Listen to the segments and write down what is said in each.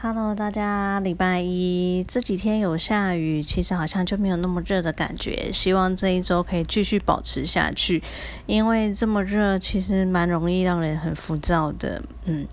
Hello，大家，礼拜一这几天有下雨，其实好像就没有那么热的感觉。希望这一周可以继续保持下去，因为这么热，其实蛮容易让人很浮躁的。嗯，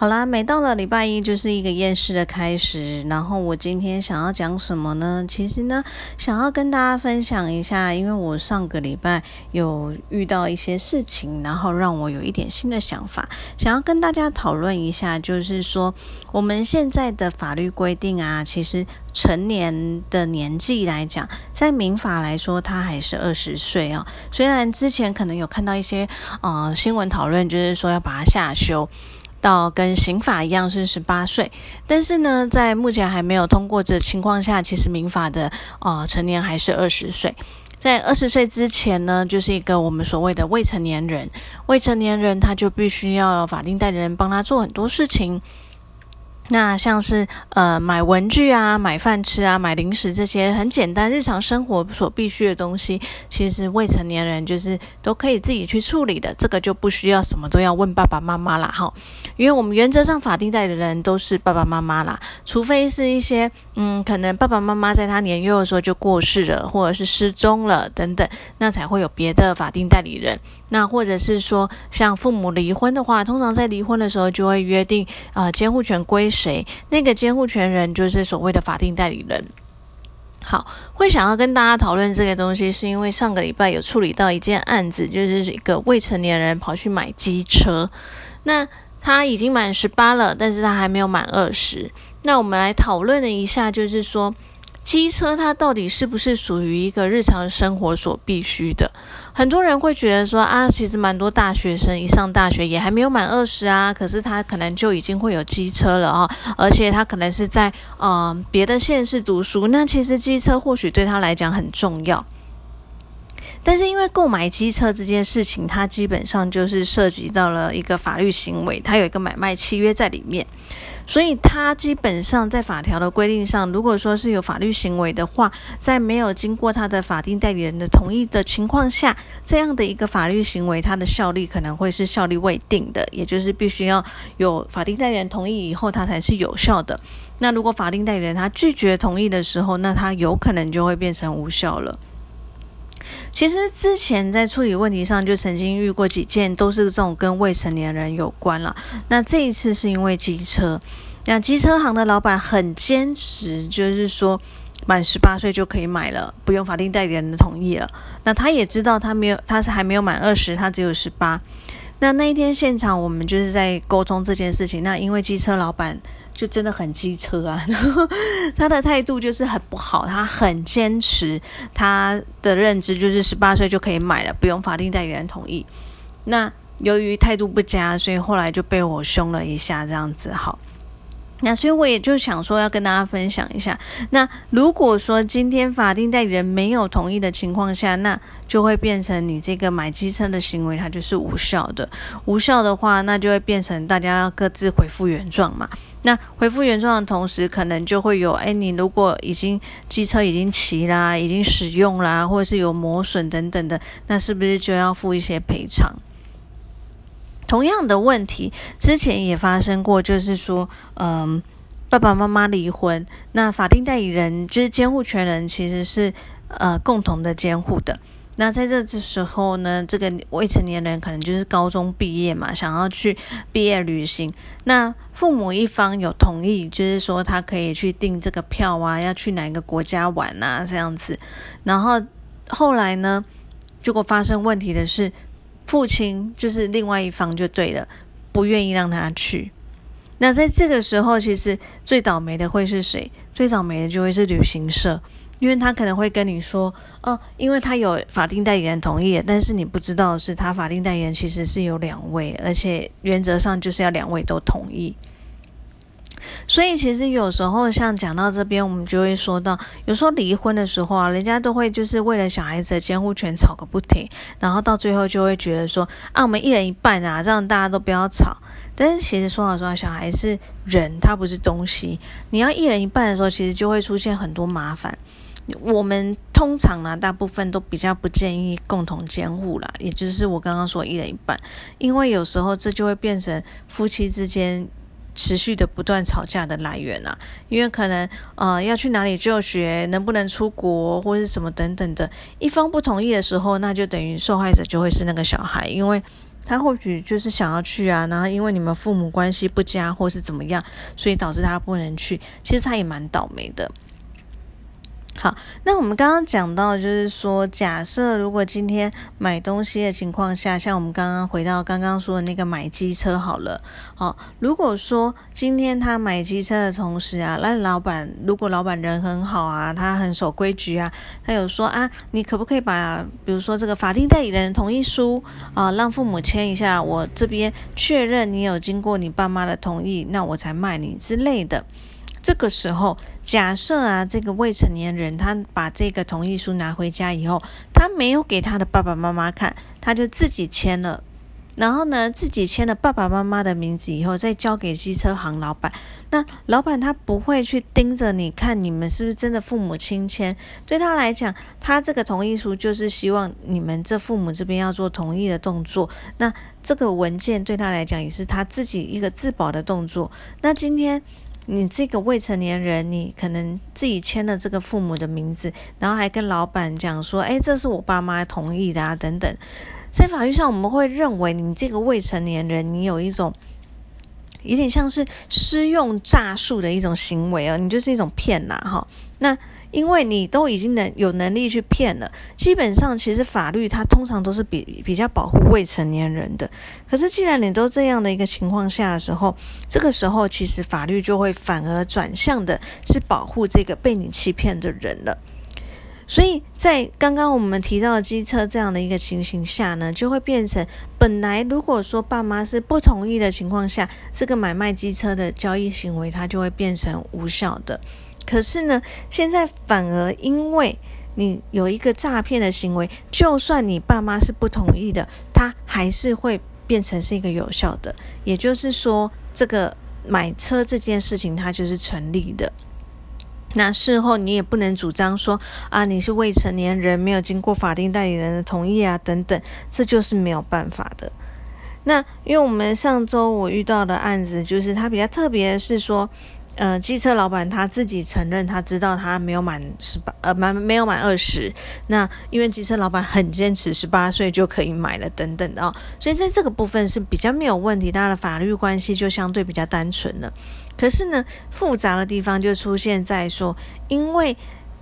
好啦，每到了礼拜一就是一个厌世的开始。然后我今天想要讲什么呢？其实呢，想要跟大家分享一下，因为我上个礼拜有遇到一些事情，然后让我有一点新的想法，想要跟大家讨论一下，就是说我们现在的法律规定啊，其实成年的年纪来讲，在民法来说，他还是二十岁啊。虽然之前可能有看到一些呃新闻讨论，就是说要把它下修到跟刑法一样是十八岁，但是呢，在目前还没有通过的情况下，其实民法的呃成年还是二十岁。在二十岁之前呢，就是一个我们所谓的未成年人。未成年人他就必须要法定代理人帮他做很多事情。那像是呃买文具啊、买饭吃啊、买零食这些很简单日常生活所必须的东西，其实未成年人就是都可以自己去处理的，这个就不需要什么都要问爸爸妈妈啦，哈。因为我们原则上法定代理人都是爸爸妈妈啦，除非是一些嗯可能爸爸妈妈在他年幼的时候就过世了，或者是失踪了等等，那才会有别的法定代理人。那或者是说像父母离婚的话，通常在离婚的时候就会约定啊监护权归。谁？那个监护权人就是所谓的法定代理人。好，会想要跟大家讨论这个东西，是因为上个礼拜有处理到一件案子，就是一个未成年人跑去买机车，那他已经满十八了，但是他还没有满二十。那我们来讨论了一下，就是说。机车它到底是不是属于一个日常生活所必须的？很多人会觉得说啊，其实蛮多大学生一上大学也还没有满二十啊，可是他可能就已经会有机车了啊，而且他可能是在嗯别的县市读书，那其实机车或许对他来讲很重要。但是因为购买机车这件事情，它基本上就是涉及到了一个法律行为，它有一个买卖契约在里面。所以，它基本上在法条的规定上，如果说是有法律行为的话，在没有经过他的法定代理人的同意的情况下，这样的一个法律行为，它的效力可能会是效力未定的，也就是必须要有法定代理人同意以后，它才是有效的。那如果法定代理人他拒绝同意的时候，那他有可能就会变成无效了。其实之前在处理问题上就曾经遇过几件，都是这种跟未成年人有关了。那这一次是因为机车，那机车行的老板很坚持，就是说满十八岁就可以买了，不用法定代理人的同意了。那他也知道他没有，他是还没有满二十，他只有十八。那那一天现场我们就是在沟通这件事情。那因为机车老板。就真的很机车啊，然 后他的态度就是很不好，他很坚持他的认知就是十八岁就可以买了，不用法定代理人同意。那由于态度不佳，所以后来就被我凶了一下，这样子好。那所以我也就想说要跟大家分享一下。那如果说今天法定代理人没有同意的情况下，那就会变成你这个买机车的行为它就是无效的。无效的话，那就会变成大家各自回复原状嘛。那回复原状的同时，可能就会有，哎，你如果已经机车已经骑啦，已经使用啦，或者是有磨损等等的，那是不是就要付一些赔偿？同样的问题之前也发生过，就是说，嗯，爸爸妈妈离婚，那法定代理人就是监护权人，其实是呃共同的监护的。那在这时候呢，这个未成年人可能就是高中毕业嘛，想要去毕业旅行，那父母一方有同意，就是说他可以去订这个票啊，要去哪个国家玩啊这样子。然后后来呢，结果发生问题的是。父亲就是另外一方就对了，不愿意让他去。那在这个时候，其实最倒霉的会是谁？最倒霉的就会是旅行社，因为他可能会跟你说，哦，因为他有法定代理人同意，但是你不知道是他法定代理人其实是有两位，而且原则上就是要两位都同意。所以其实有时候像讲到这边，我们就会说到，有时候离婚的时候啊，人家都会就是为了小孩子的监护权吵个不停，然后到最后就会觉得说，啊，我们一人一半啊，这样大家都不要吵。但是其实说老实话，小孩是人，他不是东西。你要一人一半的时候，其实就会出现很多麻烦。我们通常呢，大部分都比较不建议共同监护啦，也就是我刚刚说一人一半，因为有时候这就会变成夫妻之间。持续的不断吵架的来源啊，因为可能呃要去哪里就学，能不能出国或是什么等等的，一方不同意的时候，那就等于受害者就会是那个小孩，因为他或许就是想要去啊，然后因为你们父母关系不佳或是怎么样，所以导致他不能去，其实他也蛮倒霉的。好，那我们刚刚讲到，就是说，假设如果今天买东西的情况下，像我们刚刚回到刚刚说的那个买机车好了，好，如果说今天他买机车的同时啊，那老板如果老板人很好啊，他很守规矩啊，他有说啊，你可不可以把比如说这个法定代理人同意书啊，让父母签一下，我这边确认你有经过你爸妈的同意，那我才卖你之类的。这个时候，假设啊，这个未成年人他把这个同意书拿回家以后，他没有给他的爸爸妈妈看，他就自己签了。然后呢，自己签了爸爸妈妈的名字以后，再交给机车行老板。那老板他不会去盯着你看你们是不是真的父母亲签，对他来讲，他这个同意书就是希望你们这父母这边要做同意的动作。那这个文件对他来讲也是他自己一个自保的动作。那今天。你这个未成年人，你可能自己签了这个父母的名字，然后还跟老板讲说：“哎，这是我爸妈同意的啊，等等。”在法律上，我们会认为你这个未成年人，你有一种有点像是施用诈术的一种行为啊，你就是一种骗呐，哈。那因为你都已经能有能力去骗了，基本上其实法律它通常都是比比较保护未成年人的。可是既然你都这样的一个情况下的时候，这个时候其实法律就会反而转向的是保护这个被你欺骗的人了。所以在刚刚我们提到的机车这样的一个情形下呢，就会变成本来如果说爸妈是不同意的情况下，这个买卖机车的交易行为它就会变成无效的。可是呢，现在反而因为你有一个诈骗的行为，就算你爸妈是不同意的，他还是会变成是一个有效的。也就是说，这个买车这件事情它就是成立的。那事后你也不能主张说啊，你是未成年人，没有经过法定代理人的同意啊，等等，这就是没有办法的。那因为我们上周我遇到的案子，就是它比较特别的是说。呃，机车老板他自己承认，他知道他没有满十八，呃，满没有满二十。那因为机车老板很坚持十八岁就可以买了，等等的哦，所以在这个部分是比较没有问题，他的法律关系就相对比较单纯了。可是呢，复杂的地方就出现在说，因为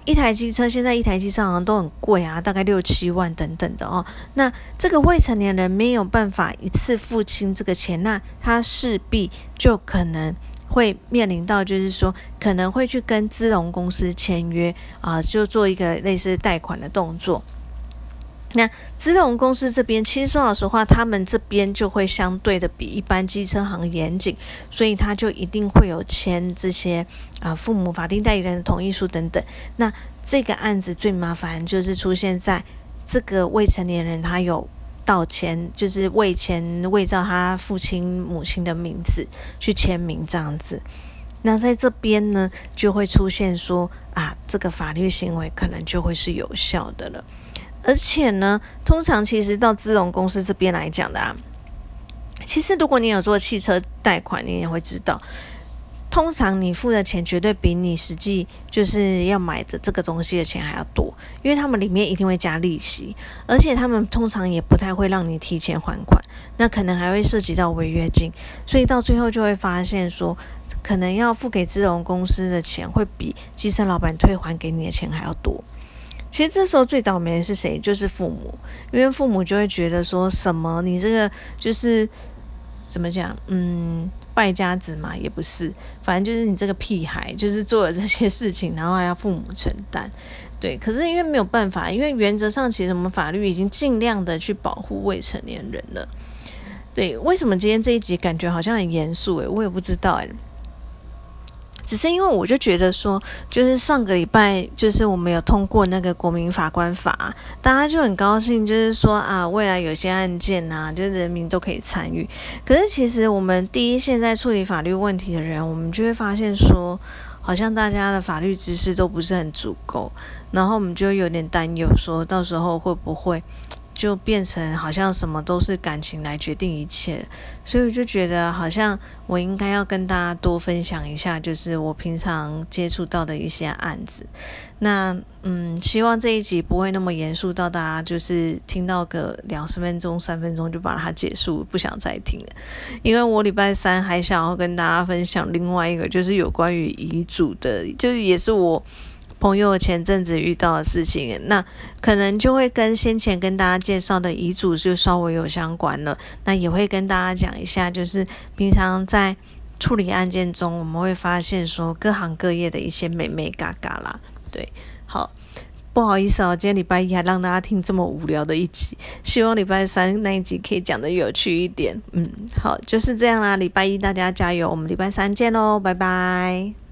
一台机车现在一台机车好像都很贵啊，大概六七万等等的哦。那这个未成年人没有办法一次付清这个钱，那他势必就可能。会面临到，就是说可能会去跟资融公司签约啊，就做一个类似贷款的动作。那资融公司这边，其实说老实话，他们这边就会相对的比一般机车行严谨，所以他就一定会有签这些啊父母法定代理人的同意书等等。那这个案子最麻烦就是出现在这个未成年人他有。到签就是为钱伪造他父亲母亲的名字去签名这样子，那在这边呢就会出现说啊，这个法律行为可能就会是有效的了，而且呢，通常其实到资融公司这边来讲的啊，其实如果你有做汽车贷款，你也会知道。通常你付的钱绝对比你实际就是要买的这个东西的钱还要多，因为他们里面一定会加利息，而且他们通常也不太会让你提前还款，那可能还会涉及到违约金，所以到最后就会发现说，可能要付给资融公司的钱会比基层老板退还给你的钱还要多。其实这时候最倒霉的是谁？就是父母，因为父母就会觉得说什么你这个就是怎么讲，嗯。败家子嘛，也不是，反正就是你这个屁孩，就是做了这些事情，然后还要父母承担，对。可是因为没有办法，因为原则上其实我们法律已经尽量的去保护未成年人了，对。为什么今天这一集感觉好像很严肃？诶，我也不知道诶。只是因为我就觉得说，就是上个礼拜，就是我们有通过那个国民法官法，大家就很高兴，就是说啊，未来有些案件呐，就是人民都可以参与。可是其实我们第一现在处理法律问题的人，我们就会发现说，好像大家的法律知识都不是很足够，然后我们就有点担忧，说到时候会不会就变成好像什么都是感情来决定一切，所以我就觉得好像我应该要跟大家多分享一下，就是我平常接触到的一些案子。那嗯，希望这一集不会那么严肃到大家就是听到个两十分钟、三分钟就把它结束，不想再听了。因为我礼拜三还想要跟大家分享另外一个，就是有关于遗嘱的，就是也是我。朋友前阵子遇到的事情，那可能就会跟先前跟大家介绍的遗嘱就稍微有相关了。那也会跟大家讲一下，就是平常在处理案件中，我们会发现说各行各业的一些美美嘎嘎啦。对，好，不好意思哦，今天礼拜一还让大家听这么无聊的一集，希望礼拜三那一集可以讲的有趣一点。嗯，好，就是这样啦。礼拜一大家加油，我们礼拜三见喽，拜拜。